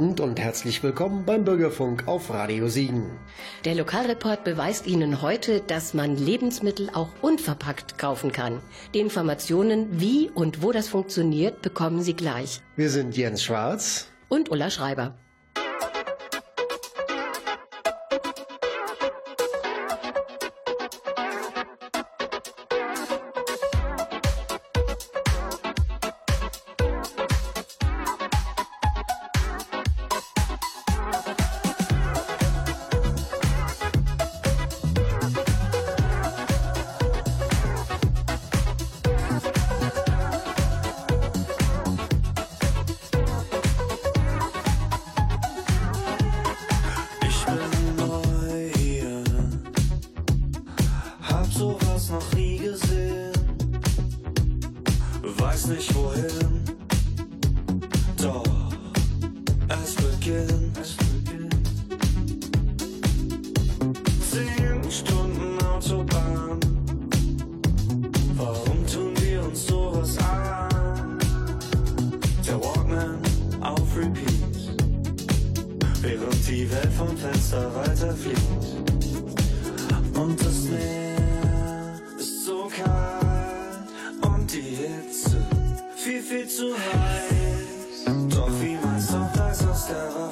Abend und herzlich willkommen beim Bürgerfunk auf Radio Siegen. Der Lokalreport beweist Ihnen heute, dass man Lebensmittel auch unverpackt kaufen kann. Die Informationen, wie und wo das funktioniert, bekommen Sie gleich. Wir sind Jens Schwarz und Ulla Schreiber.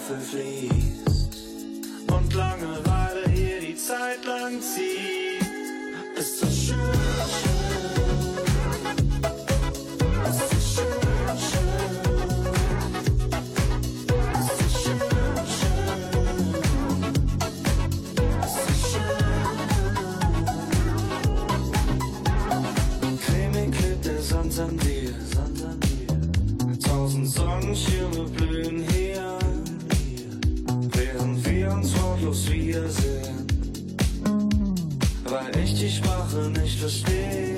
Hier Wiedersehen, weil ich die Sprache nicht verstehe.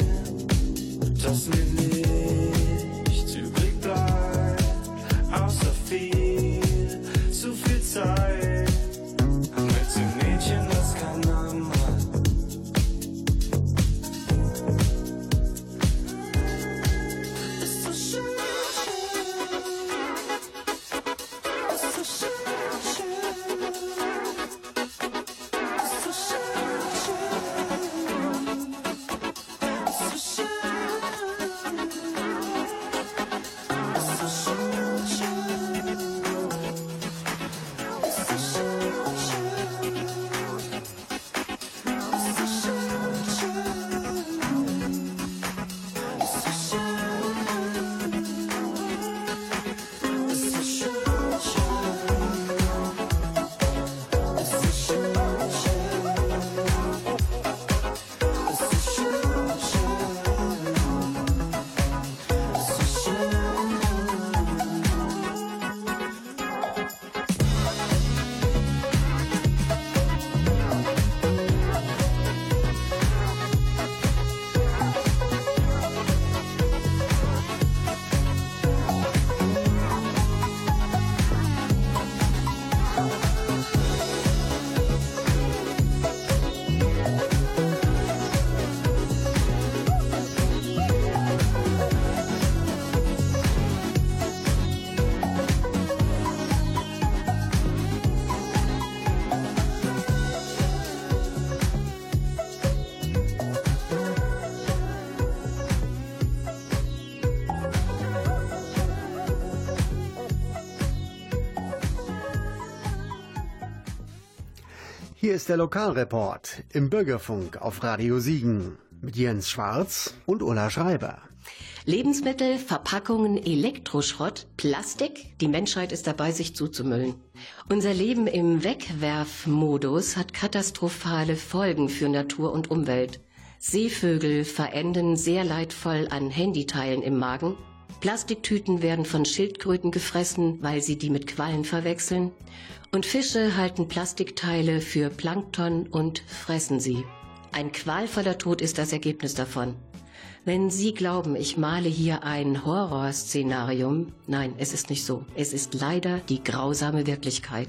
Das nennt ist der Lokalreport im Bürgerfunk auf Radio Siegen mit Jens Schwarz und Ulla Schreiber. Lebensmittel, Verpackungen, Elektroschrott, Plastik. Die Menschheit ist dabei, sich zuzumüllen. Unser Leben im Wegwerfmodus hat katastrophale Folgen für Natur und Umwelt. Seevögel verenden sehr leidvoll an Handyteilen im Magen. Plastiktüten werden von Schildkröten gefressen, weil sie die mit Quallen verwechseln. Und Fische halten Plastikteile für Plankton und fressen sie. Ein qualvoller Tod ist das Ergebnis davon. Wenn Sie glauben, ich male hier ein Horrorszenarium, nein, es ist nicht so. Es ist leider die grausame Wirklichkeit.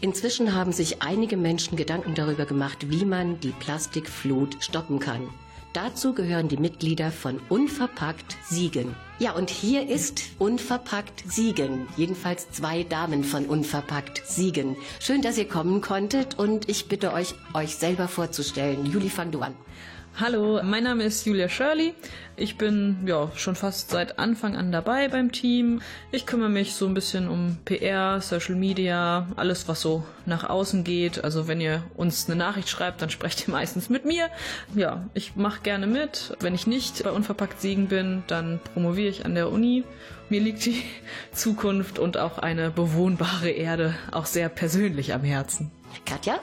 Inzwischen haben sich einige Menschen Gedanken darüber gemacht, wie man die Plastikflut stoppen kann. Dazu gehören die Mitglieder von Unverpackt Siegen. Ja, und hier ist Unverpackt Siegen. Jedenfalls zwei Damen von Unverpackt Siegen. Schön, dass ihr kommen konntet und ich bitte euch, euch selber vorzustellen. Juli, fang du an. Hallo, mein Name ist Julia Shirley. Ich bin ja schon fast seit Anfang an dabei beim Team. Ich kümmere mich so ein bisschen um PR, Social Media, alles was so nach außen geht. Also wenn ihr uns eine Nachricht schreibt, dann sprecht ihr meistens mit mir. Ja, ich mache gerne mit. Wenn ich nicht bei Unverpackt Siegen bin, dann promoviere ich an der Uni. Mir liegt die Zukunft und auch eine bewohnbare Erde auch sehr persönlich am Herzen. Katja?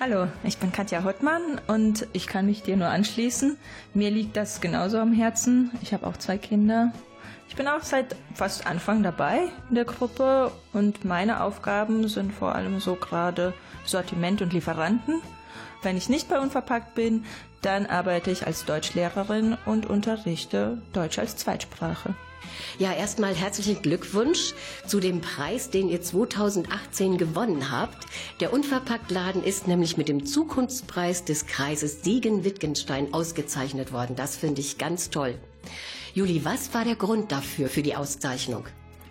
Hallo, ich bin Katja Hottmann und ich kann mich dir nur anschließen. Mir liegt das genauso am Herzen. Ich habe auch zwei Kinder. Ich bin auch seit fast Anfang dabei in der Gruppe und meine Aufgaben sind vor allem so gerade Sortiment und Lieferanten. Wenn ich nicht bei Unverpackt bin, dann arbeite ich als Deutschlehrerin und unterrichte Deutsch als Zweitsprache. Ja, erstmal herzlichen Glückwunsch zu dem Preis, den ihr 2018 gewonnen habt. Der Unverpacktladen ist nämlich mit dem Zukunftspreis des Kreises Siegen-Wittgenstein ausgezeichnet worden. Das finde ich ganz toll. Juli, was war der Grund dafür, für die Auszeichnung?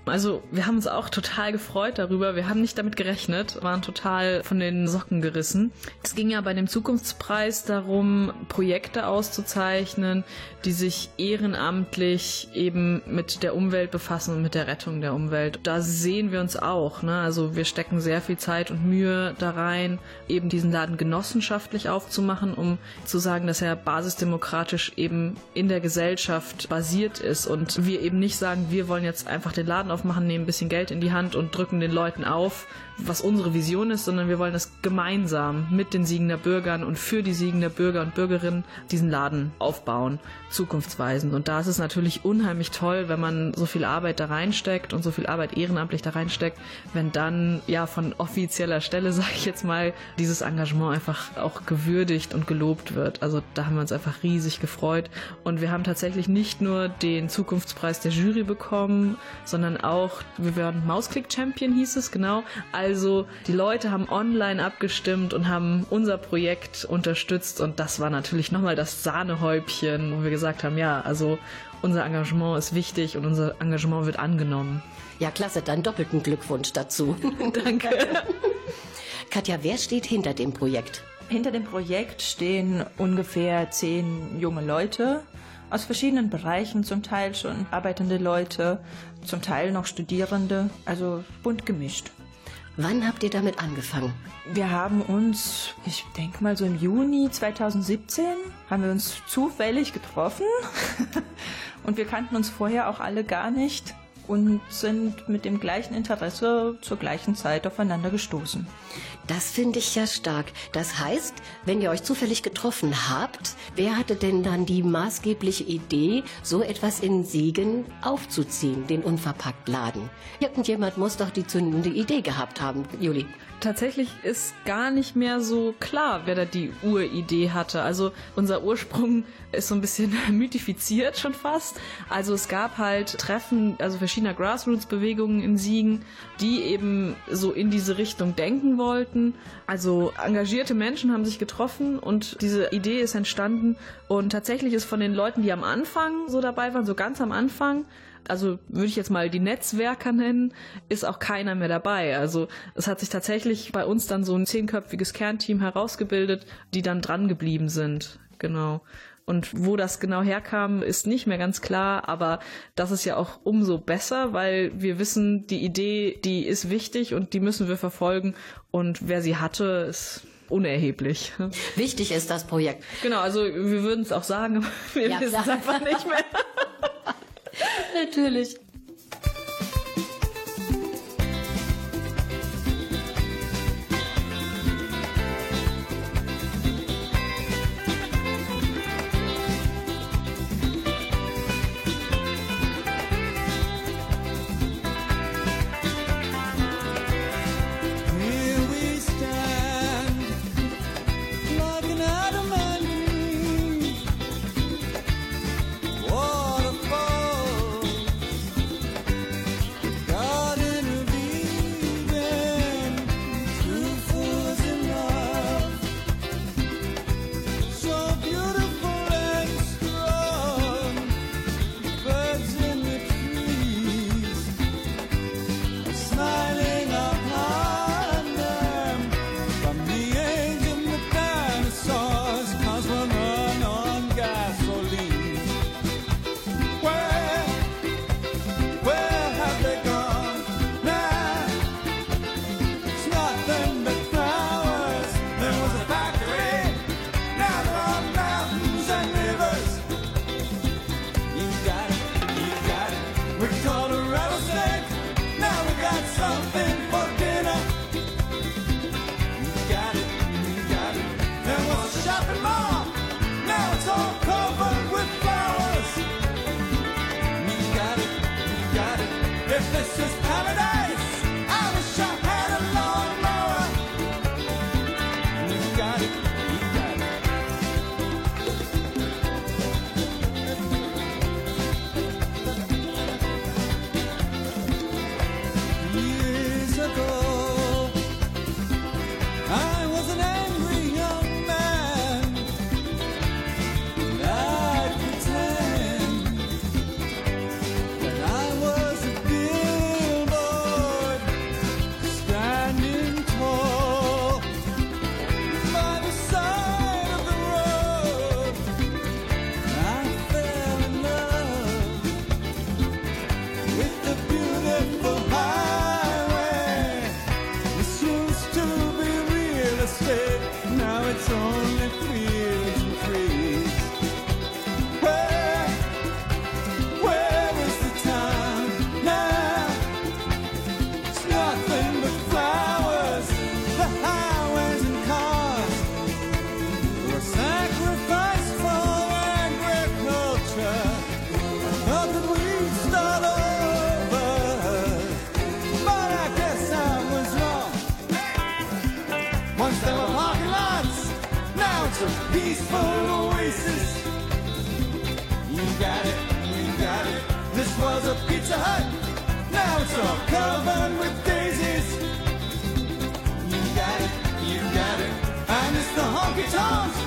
Also wir haben uns auch total gefreut darüber. Wir haben nicht damit gerechnet, waren total von den Socken gerissen. Es ging ja bei dem Zukunftspreis darum, Projekte auszuzeichnen, die sich ehrenamtlich eben mit der Umwelt befassen und mit der Rettung der Umwelt. Da sehen wir uns auch. Ne? Also wir stecken sehr viel Zeit und Mühe da rein, eben diesen Laden genossenschaftlich aufzumachen, um zu sagen, dass er basisdemokratisch eben in der Gesellschaft basiert ist und wir eben nicht sagen, wir wollen jetzt einfach den Laden aufmachen, nehmen ein bisschen Geld in die Hand und drücken den Leuten auf, was unsere Vision ist, sondern wir wollen das gemeinsam mit den Siegender Bürgern und für die Siegender Bürger und Bürgerinnen diesen Laden aufbauen, zukunftsweisend. Und da ist es natürlich unheimlich toll, wenn man so viel Arbeit da reinsteckt und so viel Arbeit ehrenamtlich da reinsteckt, wenn dann ja von offizieller Stelle, sage ich jetzt mal, dieses Engagement einfach auch gewürdigt und gelobt wird. Also da haben wir uns einfach riesig gefreut. Und wir haben tatsächlich nicht nur den Zukunftspreis der Jury bekommen, sondern auch, wir werden Mausklick Champion hieß es, genau. Also die Leute haben online abgestimmt und haben unser Projekt unterstützt und das war natürlich nochmal das Sahnehäubchen, wo wir gesagt haben, ja, also unser Engagement ist wichtig und unser Engagement wird angenommen. Ja, klasse, dann doppelten Glückwunsch dazu. Danke. Katja, wer steht hinter dem Projekt? Hinter dem Projekt stehen ungefähr zehn junge Leute aus verschiedenen Bereichen, zum Teil schon arbeitende Leute, zum Teil noch Studierende, also bunt gemischt. Wann habt ihr damit angefangen? Wir haben uns, ich denke mal so im Juni 2017, haben wir uns zufällig getroffen und wir kannten uns vorher auch alle gar nicht und sind mit dem gleichen Interesse zur gleichen Zeit aufeinander gestoßen. Das finde ich ja stark. Das heißt, wenn ihr euch zufällig getroffen habt, wer hatte denn dann die maßgebliche Idee, so etwas in Siegen aufzuziehen, den Unverpacktladen? Irgendjemand muss doch die zündende Idee gehabt haben, Juli. Tatsächlich ist gar nicht mehr so klar, wer da die Uridee hatte. Also unser Ursprung ist so ein bisschen mythifiziert schon fast. Also es gab halt Treffen, also verschiedener Grassroots-Bewegungen in Siegen, die eben so in diese Richtung denken wollten. Also engagierte Menschen haben sich getroffen und diese Idee ist entstanden. Und tatsächlich ist von den Leuten, die am Anfang so dabei waren, so ganz am Anfang, also würde ich jetzt mal die Netzwerker nennen, ist auch keiner mehr dabei. Also es hat sich tatsächlich bei uns dann so ein zehnköpfiges Kernteam herausgebildet, die dann dran geblieben sind. Genau. Und wo das genau herkam, ist nicht mehr ganz klar, aber das ist ja auch umso besser, weil wir wissen, die Idee, die ist wichtig und die müssen wir verfolgen und wer sie hatte, ist unerheblich. Wichtig ist das Projekt. Genau, also wir würden es auch sagen, aber wir Ja, wissen es einfach nicht mehr. Natürlich. it's only free to free. Covered with daisies. You got it, you got it. I miss the honky tonks,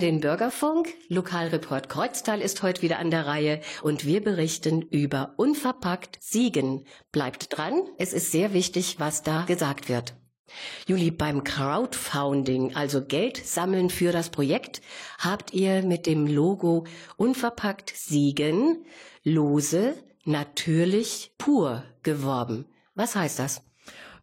den Bürgerfunk. Lokalreport Kreuztal ist heute wieder an der Reihe und wir berichten über Unverpackt Siegen. Bleibt dran, es ist sehr wichtig, was da gesagt wird. Juli, beim Crowdfunding, also Geld sammeln für das Projekt, habt ihr mit dem Logo Unverpackt Siegen lose, natürlich, pur geworben. Was heißt das?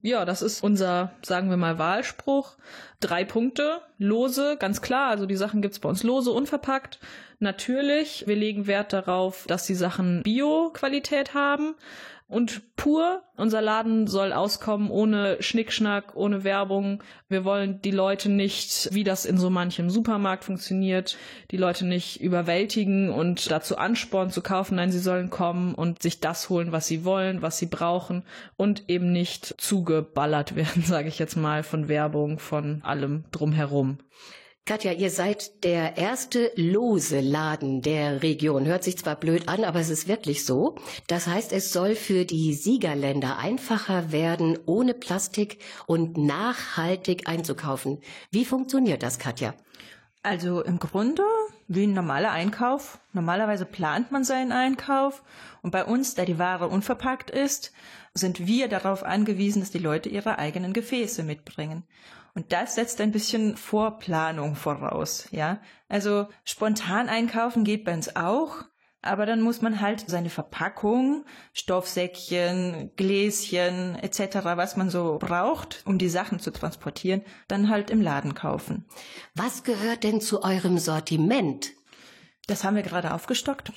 Ja, das ist unser, sagen wir mal, Wahlspruch. Drei Punkte, lose, ganz klar. Also die Sachen gibt's bei uns lose, unverpackt. Natürlich, wir legen Wert darauf, dass die Sachen Bio-Qualität haben. Und pur, unser Laden soll auskommen ohne Schnickschnack, ohne Werbung. Wir wollen die Leute nicht, wie das in so manchem Supermarkt funktioniert, die Leute nicht überwältigen und dazu anspornen zu kaufen. Nein, sie sollen kommen und sich das holen, was sie wollen, was sie brauchen und eben nicht zugeballert werden, sage ich jetzt mal, von Werbung, von allem drumherum. Katja, ihr seid der erste lose Laden der Region. Hört sich zwar blöd an, aber es ist wirklich so. Das heißt, es soll für die Siegerländer einfacher werden, ohne Plastik und nachhaltig einzukaufen. Wie funktioniert das, Katja? Also im Grunde wie ein normaler Einkauf. Normalerweise plant man seinen Einkauf und bei uns, da die Ware unverpackt ist, sind wir darauf angewiesen, dass die Leute ihre eigenen Gefäße mitbringen. Und das setzt ein bisschen Vorplanung voraus, ja. Also spontan einkaufen geht bei uns auch, aber dann muss man halt seine Verpackung, Stoffsäckchen, Gläschen etc., was man so braucht, um die Sachen zu transportieren, dann halt im Laden kaufen. Was gehört denn zu eurem Sortiment? Das haben wir gerade aufgestockt.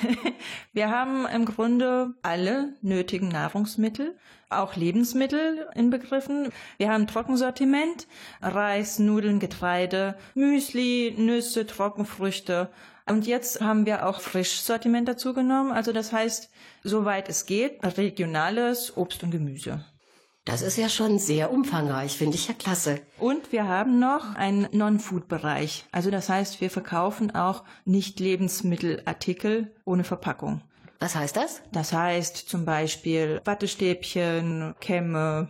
wir haben im Grunde alle nötigen Nahrungsmittel, auch Lebensmittel inbegriffen. Wir haben Trockensortiment, Reis, Nudeln, Getreide, Müsli, Nüsse, Trockenfrüchte. Und jetzt haben wir auch Frischsortiment dazu genommen. Also das heißt, soweit es geht, regionales Obst und Gemüse. Das ist ja schon sehr umfangreich, finde ich ja klasse. Und wir haben noch einen Non-Food-Bereich. Also das heißt, wir verkaufen auch Nicht-Lebensmittelartikel ohne Verpackung. Was heißt das? Das heißt zum Beispiel Wattestäbchen, Kämme,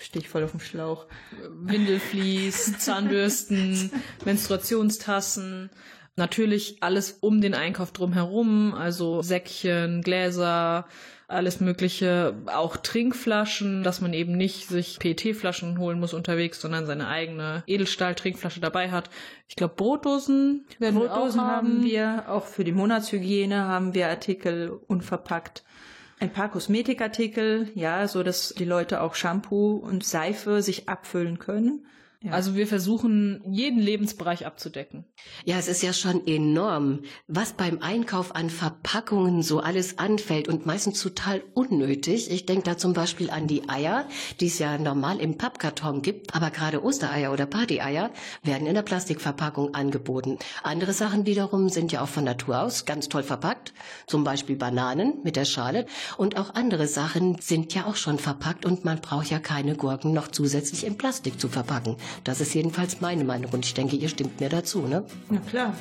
stehe ich voll auf dem Schlauch, Windelflies, Zahnbürsten, Menstruationstassen. Natürlich alles um den Einkauf drumherum, also Säckchen, Gläser, alles Mögliche, auch Trinkflaschen, dass man eben nicht sich PET-Flaschen holen muss unterwegs, sondern seine eigene Edelstahl-Trinkflasche dabei hat. Ich glaube, Brotdosen werden Brotdosen wir auch haben wir, auch für die Monatshygiene haben wir Artikel unverpackt. Ein paar Kosmetikartikel, ja, so dass die Leute auch Shampoo und Seife sich abfüllen können. Ja. Also wir versuchen, jeden Lebensbereich abzudecken. Ja, es ist ja schon enorm, was beim Einkauf an Verpackungen so alles anfällt und meistens total unnötig. Ich denke da zum Beispiel an die Eier, die es ja normal im Pappkarton gibt, aber gerade Ostereier oder Partyeier werden in der Plastikverpackung angeboten. Andere Sachen wiederum sind ja auch von Natur aus ganz toll verpackt, zum Beispiel Bananen mit der Schale und auch andere Sachen sind ja auch schon verpackt und man braucht ja keine Gurken noch zusätzlich in Plastik zu verpacken. Das ist jedenfalls meine Meinung und ich denke, ihr stimmt mir dazu, ne? Na klar.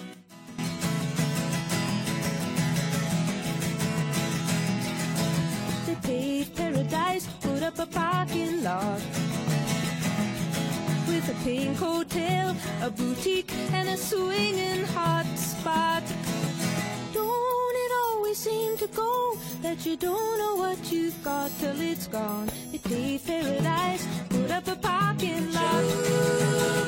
Up a parking lot. With a pink hotel, a boutique, and a swinging hot spot. Don't seem to go that you don't know what you've got till it's gone? They paved paradise, put up a parking lot. They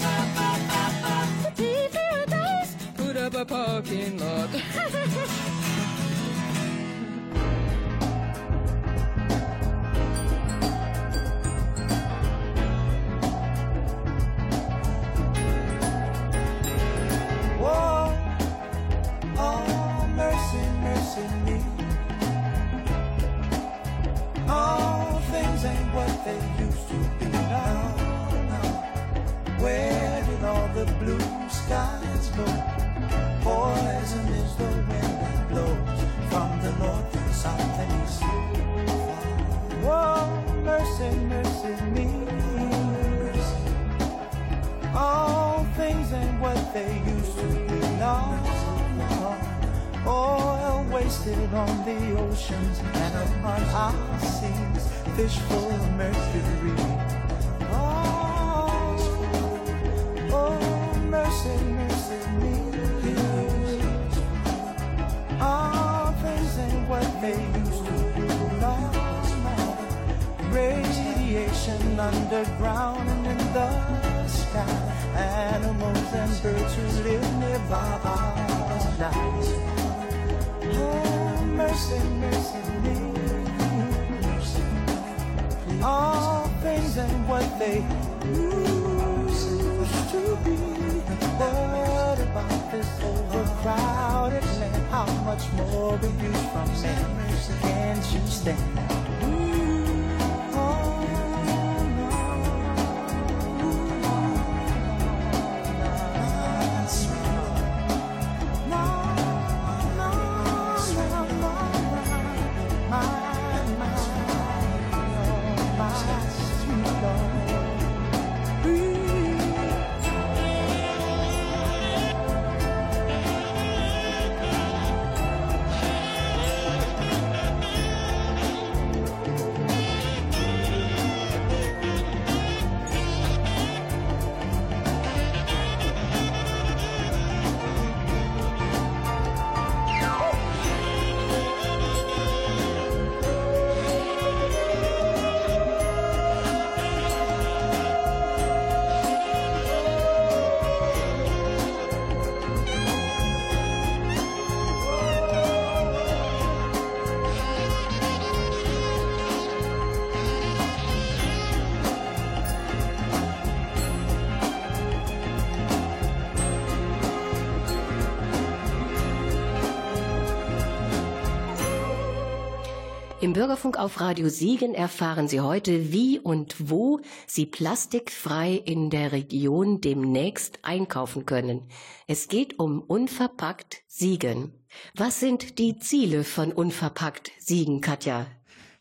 Put up a parking lot. what they used to be. What about this overcrowded land? How much more we do from men. Can't you stand? Im Bürgerfunk auf Radio Siegen erfahren Sie heute, wie und wo Sie plastikfrei in der Region demnächst einkaufen können. Es geht um Unverpackt Siegen. Was sind die Ziele von Unverpackt Siegen, Katja?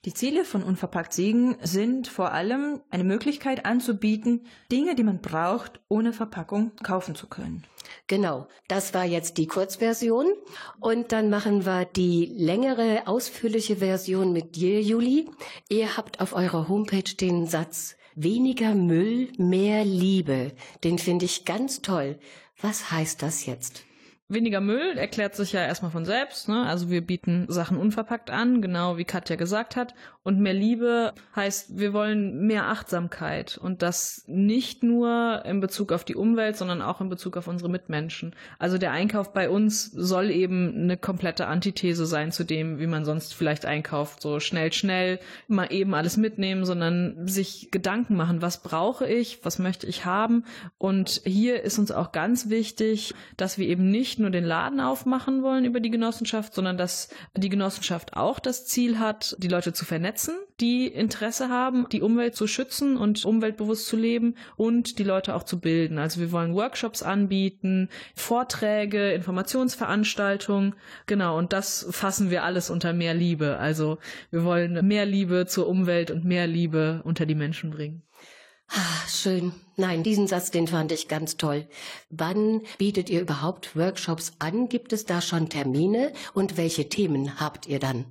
Die Ziele von Unverpackt Siegen sind vor allem eine Möglichkeit anzubieten, Dinge, die man braucht, ohne Verpackung kaufen zu können. Genau, das war jetzt die Kurzversion. Und dann machen wir die längere, ausführliche Version mit dir, Juli. Ihr habt auf eurer Homepage den Satz Weniger Müll, mehr Liebe. Den finde ich ganz toll. Was heißt das jetzt? Weniger Müll erklärt sich ja erstmal von selbst. Ne? Also wir bieten Sachen unverpackt an, genau wie Katja gesagt hat. Und mehr Liebe heißt, wir wollen mehr Achtsamkeit. Und das nicht nur in Bezug auf die Umwelt, sondern auch in Bezug auf unsere Mitmenschen. Also der Einkauf bei uns soll eben eine komplette Antithese sein zu dem, wie man sonst vielleicht einkauft. So schnell, schnell, mal eben alles mitnehmen, sondern sich Gedanken machen, was brauche ich, was möchte ich haben. Und hier ist uns auch ganz wichtig, dass wir eben nicht nur den Laden aufmachen wollen über die Genossenschaft, sondern dass die Genossenschaft auch das Ziel hat, die Leute zu vernetzen, die Interesse haben, die Umwelt zu schützen und umweltbewusst zu leben und die Leute auch zu bilden. Also wir wollen Workshops anbieten, Vorträge, Informationsveranstaltungen, genau, und das fassen wir alles unter mehr Liebe. Also wir wollen mehr Liebe zur Umwelt und mehr Liebe unter die Menschen bringen. Ah, schön. Nein, diesen Satz, den fand ich ganz toll. Wann bietet ihr überhaupt Workshops an? Gibt es da schon Termine? Und welche Themen habt ihr dann?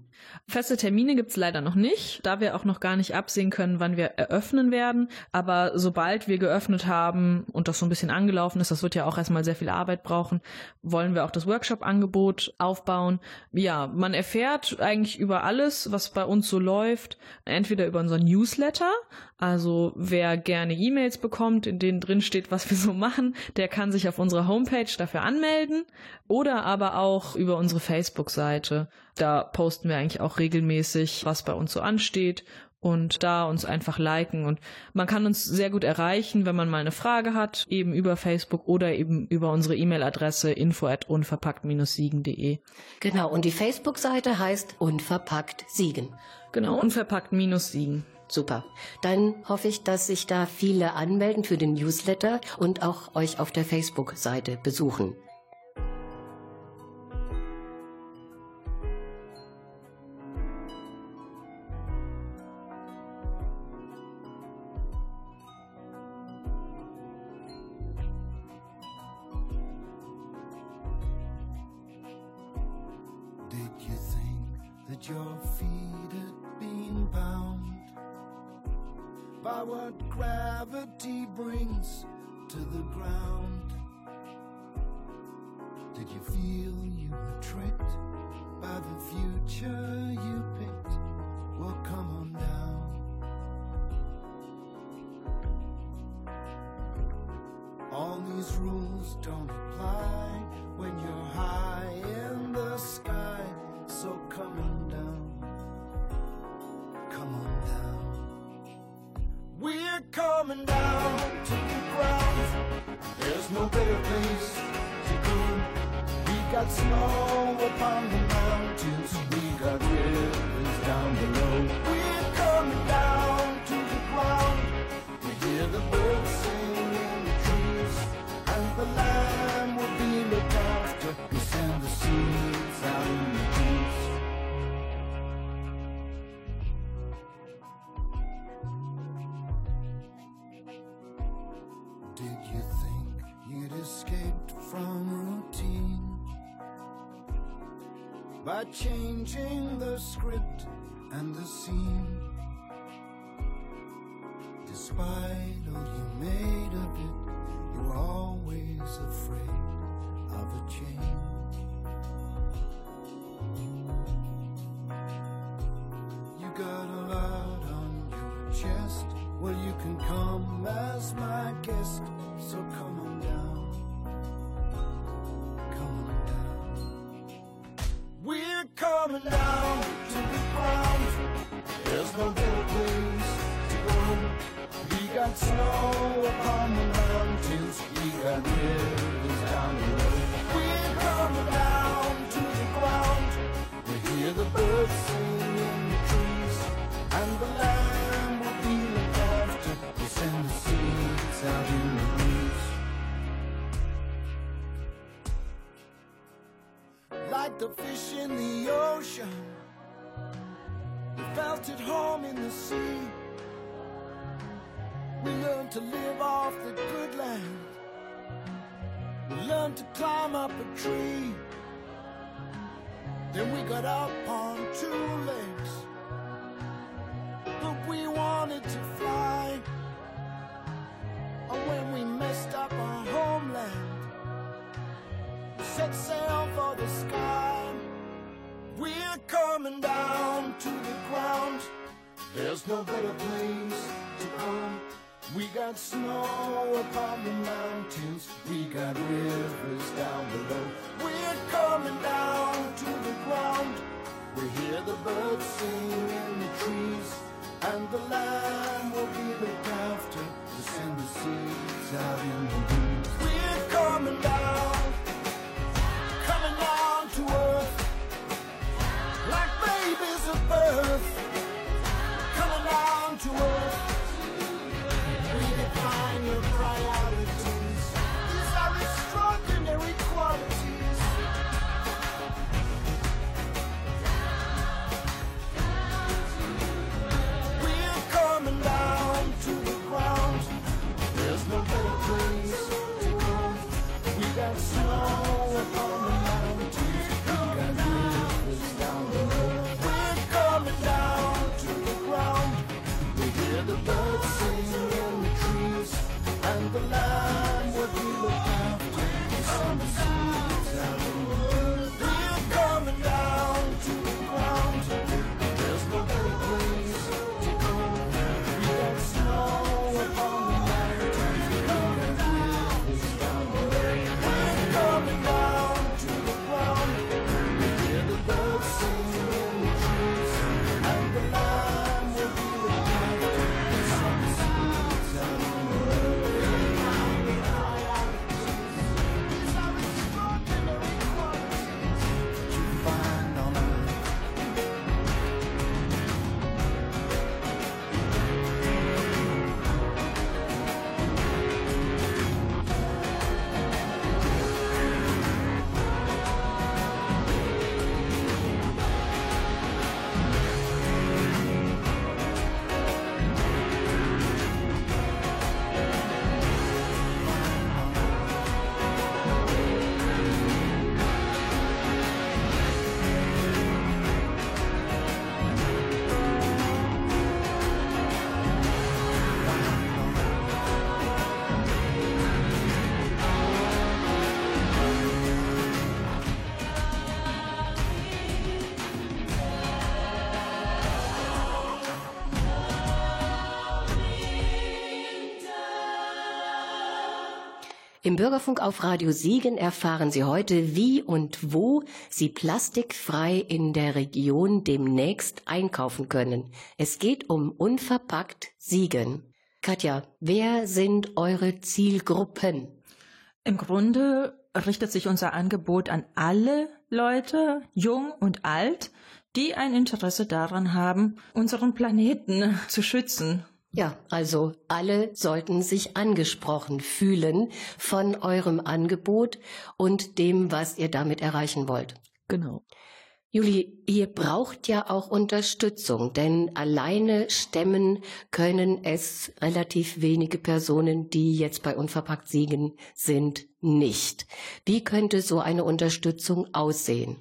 Feste Termine gibt's leider noch nicht, da wir auch noch gar nicht absehen können, wann wir eröffnen werden. Aber sobald wir geöffnet haben und das so ein bisschen angelaufen ist, das wird ja auch erstmal sehr viel Arbeit brauchen, wollen wir auch das Workshop-Angebot aufbauen. Ja, man erfährt eigentlich über alles, was bei uns so läuft, entweder über unseren Newsletter, also wer gerne E-Mails bekommt, in denen drin steht, was wir so machen, der kann sich auf unserer Homepage dafür anmelden oder aber auch über unsere Facebook-Seite. Da posten wir eigentlich auch regelmäßig, was bei uns so ansteht und da uns einfach liken und man kann uns sehr gut erreichen, wenn man mal eine Frage hat, eben über Facebook oder eben über unsere E-Mail-Adresse info at unverpackt-siegen.de. Genau, und die Facebook-Seite heißt Unverpackt Siegen. Genau, unverpackt-siegen. Super. Dann hoffe ich, dass sich da viele anmelden für den Newsletter und auch euch auf der Facebook-Seite besuchen. did you think you'd escaped from routine by changing the script and the scene? Despite all you made of it, you were always afraid of a change. coming down to the ground. There's no better place to come. We got snow upon the mountains, we got rivers down below. We're coming down to the ground. We hear the birds sing in the trees, and the land will be looked after to send the seeds out in the breeze. We're coming down. earth. Come along to us. Im Bürgerfunk auf Radio Siegen erfahren Sie heute, wie und wo Sie plastikfrei in der Region demnächst einkaufen können. Es geht um Unverpackt Siegen. Katja, wer sind eure Zielgruppen? Im Grunde richtet sich unser Angebot an alle Leute, jung und alt, die ein Interesse daran haben, unseren Planeten zu schützen ja, also alle sollten sich angesprochen fühlen von eurem Angebot und dem, was ihr damit erreichen wollt. Genau. Juli, ihr braucht ja auch Unterstützung, denn alleine stemmen können es relativ wenige Personen, die jetzt bei Unverpackt Siegen sind, nicht. Wie könnte so eine Unterstützung aussehen?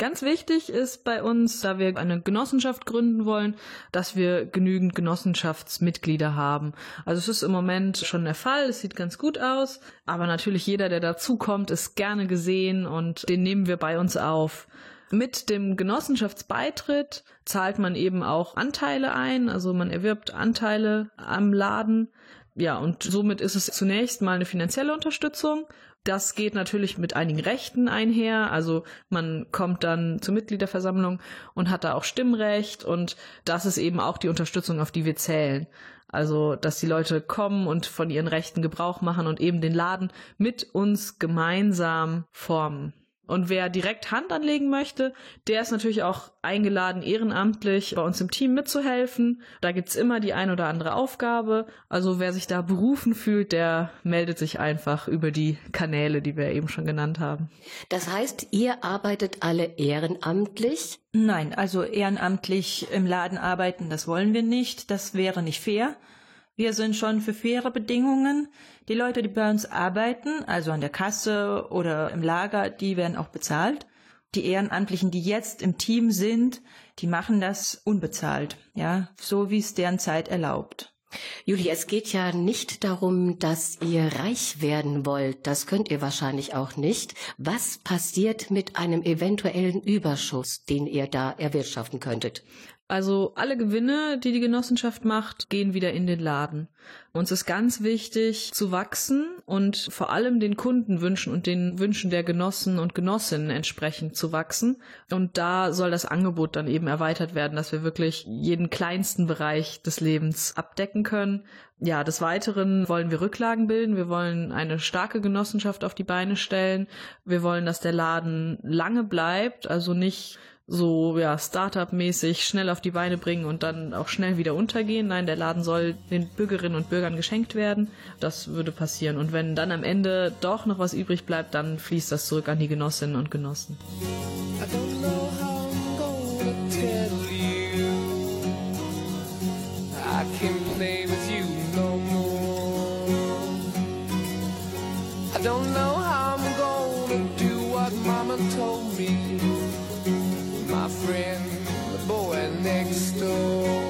Ganz wichtig ist bei uns, da wir eine Genossenschaft gründen wollen, dass wir genügend Genossenschaftsmitglieder haben. Also es ist im Moment schon der Fall, es sieht ganz gut aus, aber natürlich jeder, der dazukommt, ist gerne gesehen und den nehmen wir bei uns auf. Mit dem Genossenschaftsbeitritt zahlt man eben auch Anteile ein, also man erwirbt Anteile am Laden. Ja, und somit ist es zunächst mal eine finanzielle Unterstützung das geht natürlich mit einigen Rechten einher. Also man kommt dann zur Mitgliederversammlung und hat da auch Stimmrecht und das ist eben auch die Unterstützung, auf die wir zählen. Also, dass die Leute kommen und von ihren Rechten Gebrauch machen und eben den Laden mit uns gemeinsam formen. Und wer direkt Hand anlegen möchte, der ist natürlich auch eingeladen, ehrenamtlich bei uns im Team mitzuhelfen. Da gibt's immer die ein oder andere Aufgabe. Also wer sich da berufen fühlt, der meldet sich einfach über die Kanäle, die wir eben schon genannt haben. Das heißt, ihr arbeitet alle ehrenamtlich? Nein, also ehrenamtlich im Laden arbeiten, das wollen wir nicht. Das wäre nicht fair. Wir sind schon für faire Bedingungen. Die Leute, die bei uns arbeiten, also an der Kasse oder im Lager, die werden auch bezahlt. Die Ehrenamtlichen, die jetzt im Team sind, die machen das unbezahlt, ja, so wie es deren Zeit erlaubt. Juli, es geht ja nicht darum, dass ihr reich werden wollt. Das könnt ihr wahrscheinlich auch nicht. Was passiert mit einem eventuellen Überschuss, den ihr da erwirtschaften könntet? Also alle Gewinne, die die Genossenschaft macht, gehen wieder in den Laden. Uns ist ganz wichtig zu wachsen und vor allem den Kundenwünschen und den Wünschen der Genossen und Genossinnen entsprechend zu wachsen. Und da soll das Angebot dann eben erweitert werden, dass wir wirklich jeden kleinsten Bereich des Lebens abdecken können. Ja, des Weiteren wollen wir Rücklagen bilden. Wir wollen eine starke Genossenschaft auf die Beine stellen. Wir wollen, dass der Laden lange bleibt, also nicht so ja Startup-mäßig schnell auf die Beine bringen und dann auch schnell wieder untergehen. Nein, der Laden soll den Bürgerinnen und Bürgern geschenkt werden. Das würde passieren. Und wenn dann am Ende doch noch was übrig bleibt, dann fließt das zurück an die Genossinnen und Genossen. I don't know how I'm gonna do what Mama told me. My friend, the boy next door.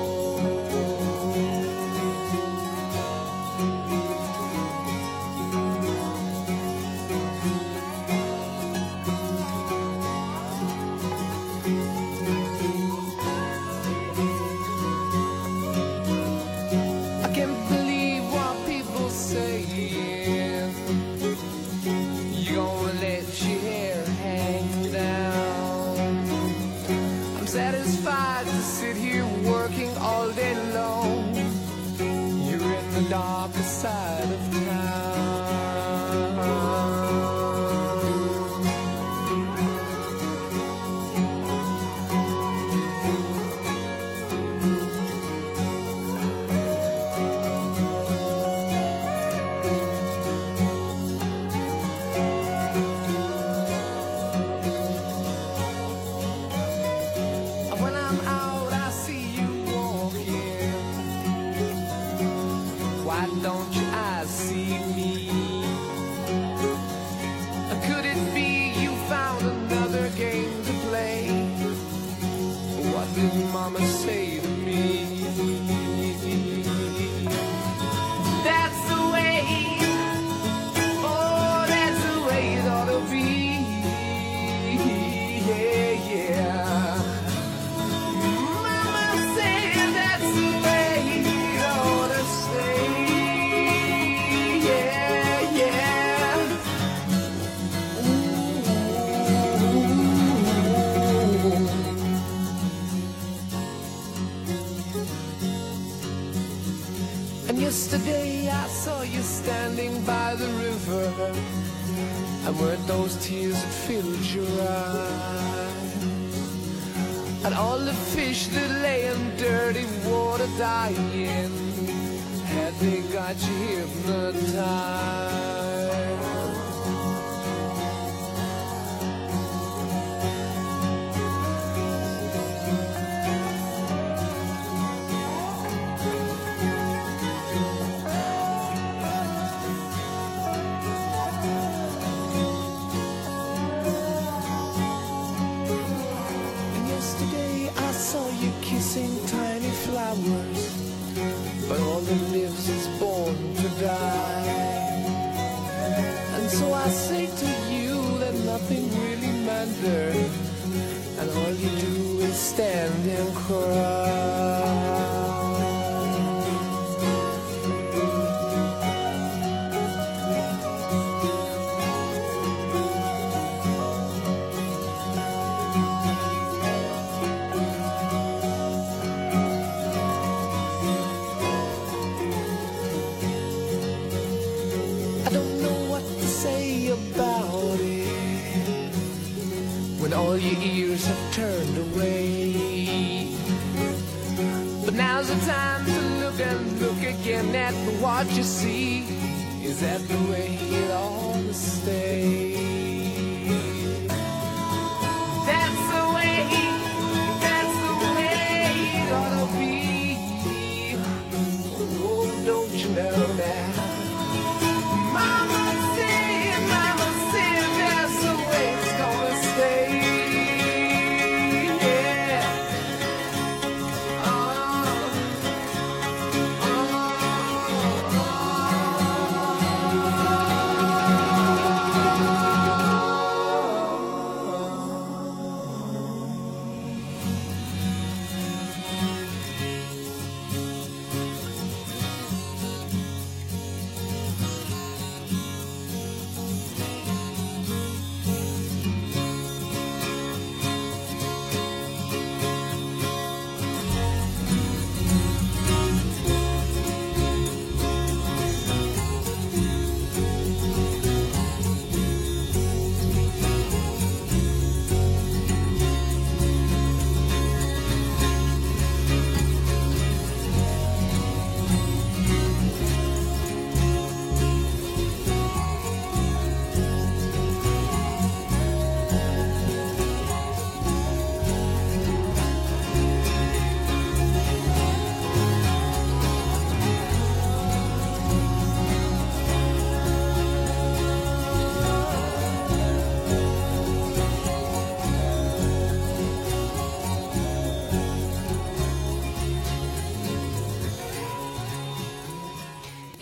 The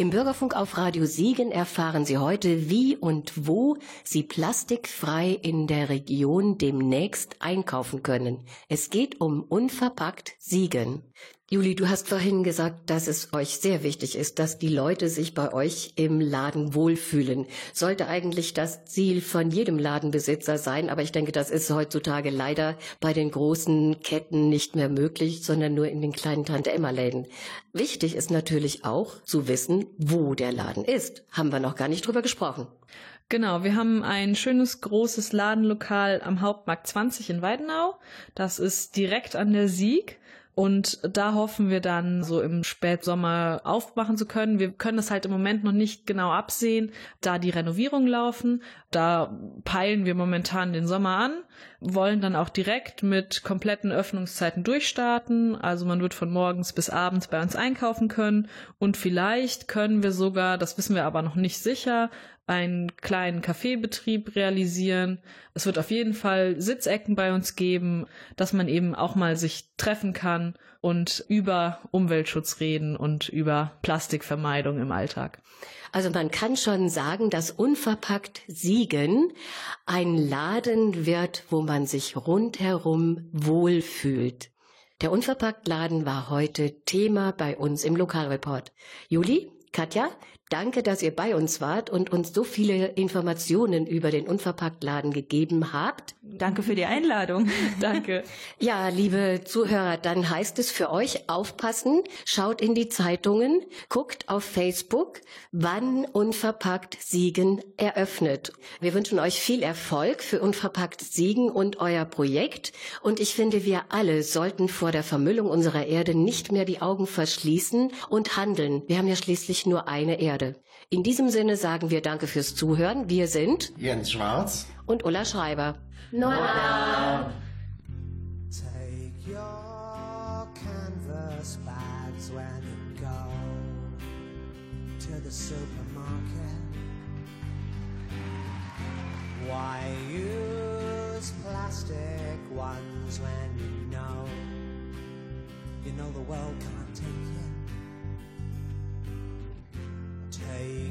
Im Bürgerfunk auf Radio Siegen erfahren Sie heute, wie und wo Sie plastikfrei in der Region demnächst einkaufen können. Es geht um unverpackt Siegen. Juli, du hast vorhin gesagt, dass es euch sehr wichtig ist, dass die Leute sich bei euch im Laden wohlfühlen. Sollte eigentlich das Ziel von jedem Ladenbesitzer sein, aber ich denke, das ist heutzutage leider bei den großen Ketten nicht mehr möglich, sondern nur in den kleinen Tante-Emma-Läden. Wichtig ist natürlich auch zu wissen, wo der Laden ist. Haben wir noch gar nicht drüber gesprochen. Genau, wir haben ein schönes großes Ladenlokal am Hauptmarkt 20 in Weidenau. Das ist direkt an der Sieg. Und da hoffen wir dann so im Spätsommer aufmachen zu können. Wir können das halt im Moment noch nicht genau absehen, da die Renovierungen laufen. Da peilen wir momentan den Sommer an, wollen dann auch direkt mit kompletten Öffnungszeiten durchstarten. Also man wird von morgens bis abends bei uns einkaufen können. Und vielleicht können wir sogar, das wissen wir aber noch nicht sicher, einen kleinen Kaffeebetrieb realisieren. Es wird auf jeden Fall Sitzecken bei uns geben, dass man eben auch mal sich treffen kann und über Umweltschutz reden und über Plastikvermeidung im Alltag. Also man kann schon sagen, dass unverpackt Siegen ein Laden wird, wo man sich rundherum wohlfühlt. Der Unverpackt Laden war heute Thema bei uns im Lokalreport. Juli, Katja, Danke, dass ihr bei uns wart und uns so viele Informationen über den Unverpacktladen gegeben habt. Danke für die Einladung. Danke. Ja, liebe Zuhörer, dann heißt es für euch aufpassen, schaut in die Zeitungen, guckt auf Facebook, wann Unverpackt Siegen eröffnet. Wir wünschen euch viel Erfolg für Unverpackt Siegen und euer Projekt und ich finde, wir alle sollten vor der Vermüllung unserer Erde nicht mehr die Augen verschließen und handeln. Wir haben ja schließlich nur eine Erde. In diesem Sinne sagen wir Danke fürs Zuhören. Wir sind Jens Schwarz und Ulla Schreiber. Take your canvas bags when you go to the supermarket. Why use plastic ones when you know you know the world can't take you?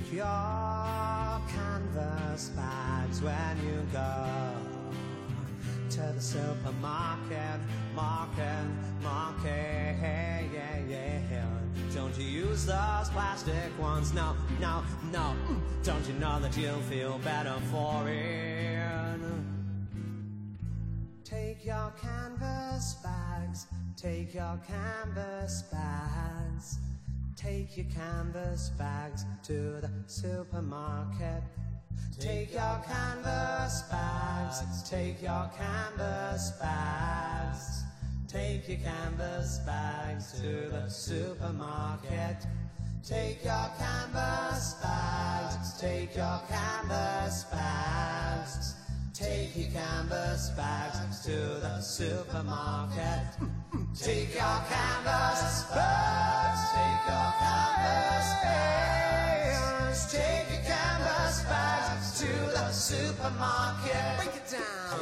Take your canvas bags when you go to the supermarket, market, market, yeah, yeah. Don't you use those plastic ones? No, no, no. Don't you know that you'll feel better for it? Take your canvas bags, take your canvas bags. Take your canvas bags to the supermarket. Take your canvas bags, take your canvas bags. Take your canvas bags to the supermarket. Take your canvas bags, take your canvas bags. Take your canvas bags to the supermarket. Take your canvas bags, take your canvas bags. Take your canvas bags to the supermarket. Break it down.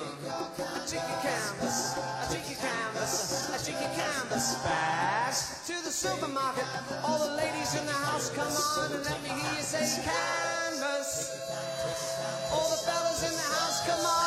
Take your canvas, take your canvas, take your canvas bags to the supermarket. All the ladies in the house, come on and let me hear you say canvas. All the fellas in the house, come on